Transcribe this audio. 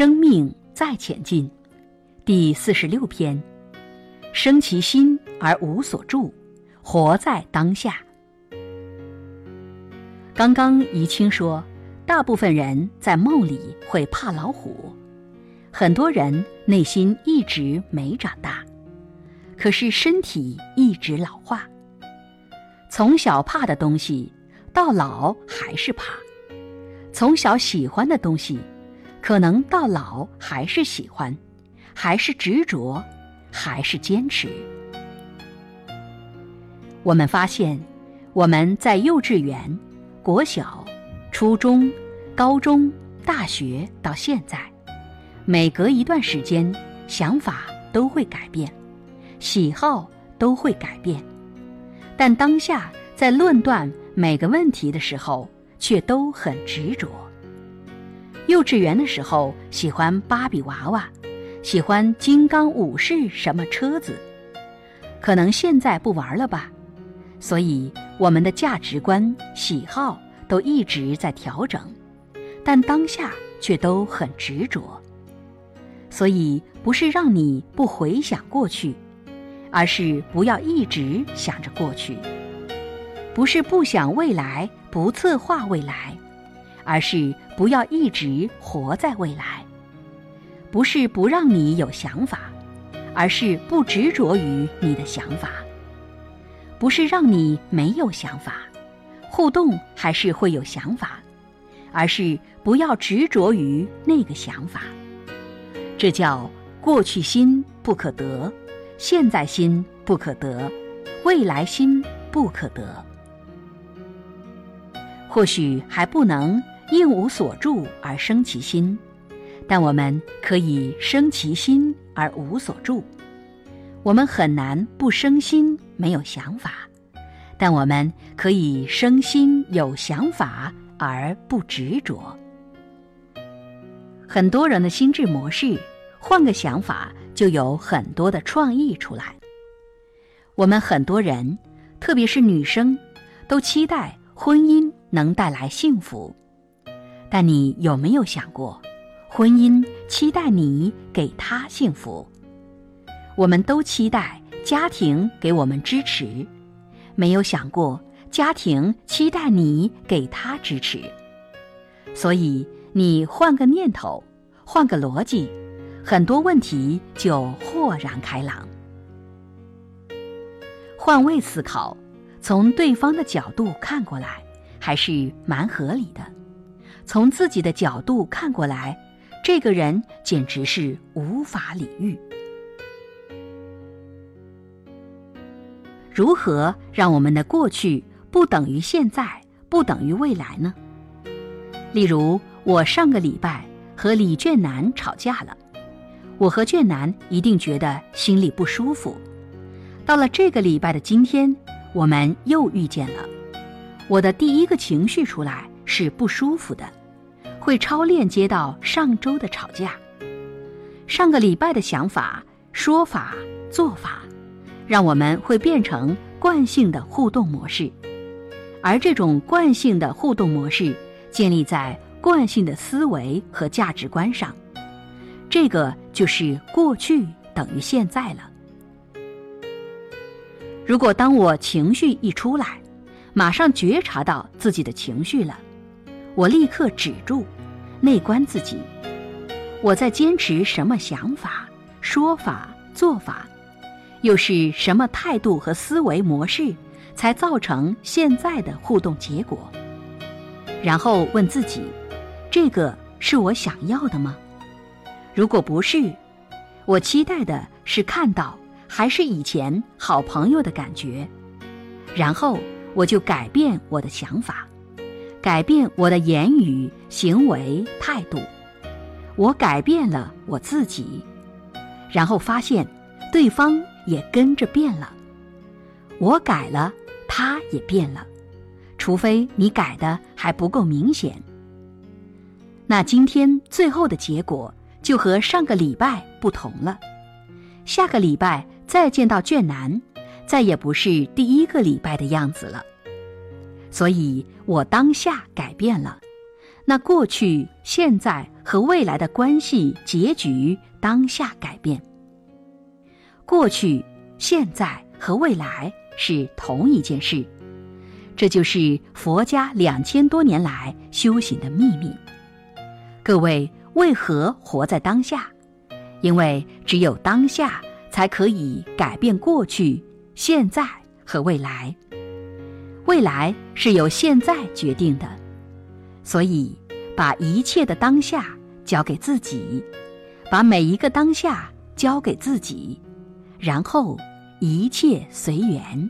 生命再前进，第四十六篇：生其心而无所住，活在当下。刚刚怡清说，大部分人在梦里会怕老虎，很多人内心一直没长大，可是身体一直老化。从小怕的东西，到老还是怕；从小喜欢的东西，可能到老还是喜欢，还是执着，还是坚持。我们发现，我们在幼稚园。国小、初中、高中、大学到现在，每隔一段时间，想法都会改变，喜好都会改变，但当下在论断每个问题的时候，却都很执着。幼稚园的时候喜欢芭比娃娃，喜欢金刚武士什么车子，可能现在不玩了吧，所以。我们的价值观、喜好都一直在调整，但当下却都很执着。所以，不是让你不回想过去，而是不要一直想着过去；不是不想未来、不策划未来，而是不要一直活在未来；不是不让你有想法，而是不执着于你的想法。不是让你没有想法，互动还是会有想法，而是不要执着于那个想法。这叫过去心不可得，现在心不可得，未来心不可得。或许还不能应无所住而生其心，但我们可以生其心而无所住。我们很难不生心，没有想法，但我们可以生心有想法而不执着。很多人的心智模式，换个想法就有很多的创意出来。我们很多人，特别是女生，都期待婚姻能带来幸福，但你有没有想过，婚姻期待你给他幸福？我们都期待家庭给我们支持，没有想过家庭期待你给他支持。所以你换个念头，换个逻辑，很多问题就豁然开朗。换位思考，从对方的角度看过来，还是蛮合理的；从自己的角度看过来，这个人简直是无法理喻。如何让我们的过去不等于现在，不等于未来呢？例如，我上个礼拜和李卷南吵架了，我和卷南一定觉得心里不舒服。到了这个礼拜的今天，我们又遇见了，我的第一个情绪出来是不舒服的，会超链接到上周的吵架。上个礼拜的想法、说法、做法。让我们会变成惯性的互动模式，而这种惯性的互动模式建立在惯性的思维和价值观上，这个就是过去等于现在了。如果当我情绪一出来，马上觉察到自己的情绪了，我立刻止住，内观自己，我在坚持什么想法、说法、做法。又是什么态度和思维模式，才造成现在的互动结果？然后问自己：这个是我想要的吗？如果不是，我期待的是看到还是以前好朋友的感觉。然后我就改变我的想法，改变我的言语、行为、态度。我改变了我自己，然后发现对方。也跟着变了，我改了，他也变了，除非你改的还不够明显。那今天最后的结果就和上个礼拜不同了，下个礼拜再见到卷南，再也不是第一个礼拜的样子了。所以我当下改变了，那过去、现在和未来的关系结局当下改变。过去、现在和未来是同一件事，这就是佛家两千多年来修行的秘密。各位为何活在当下？因为只有当下才可以改变过去、现在和未来。未来是由现在决定的，所以把一切的当下交给自己，把每一个当下交给自己，然后一切随缘。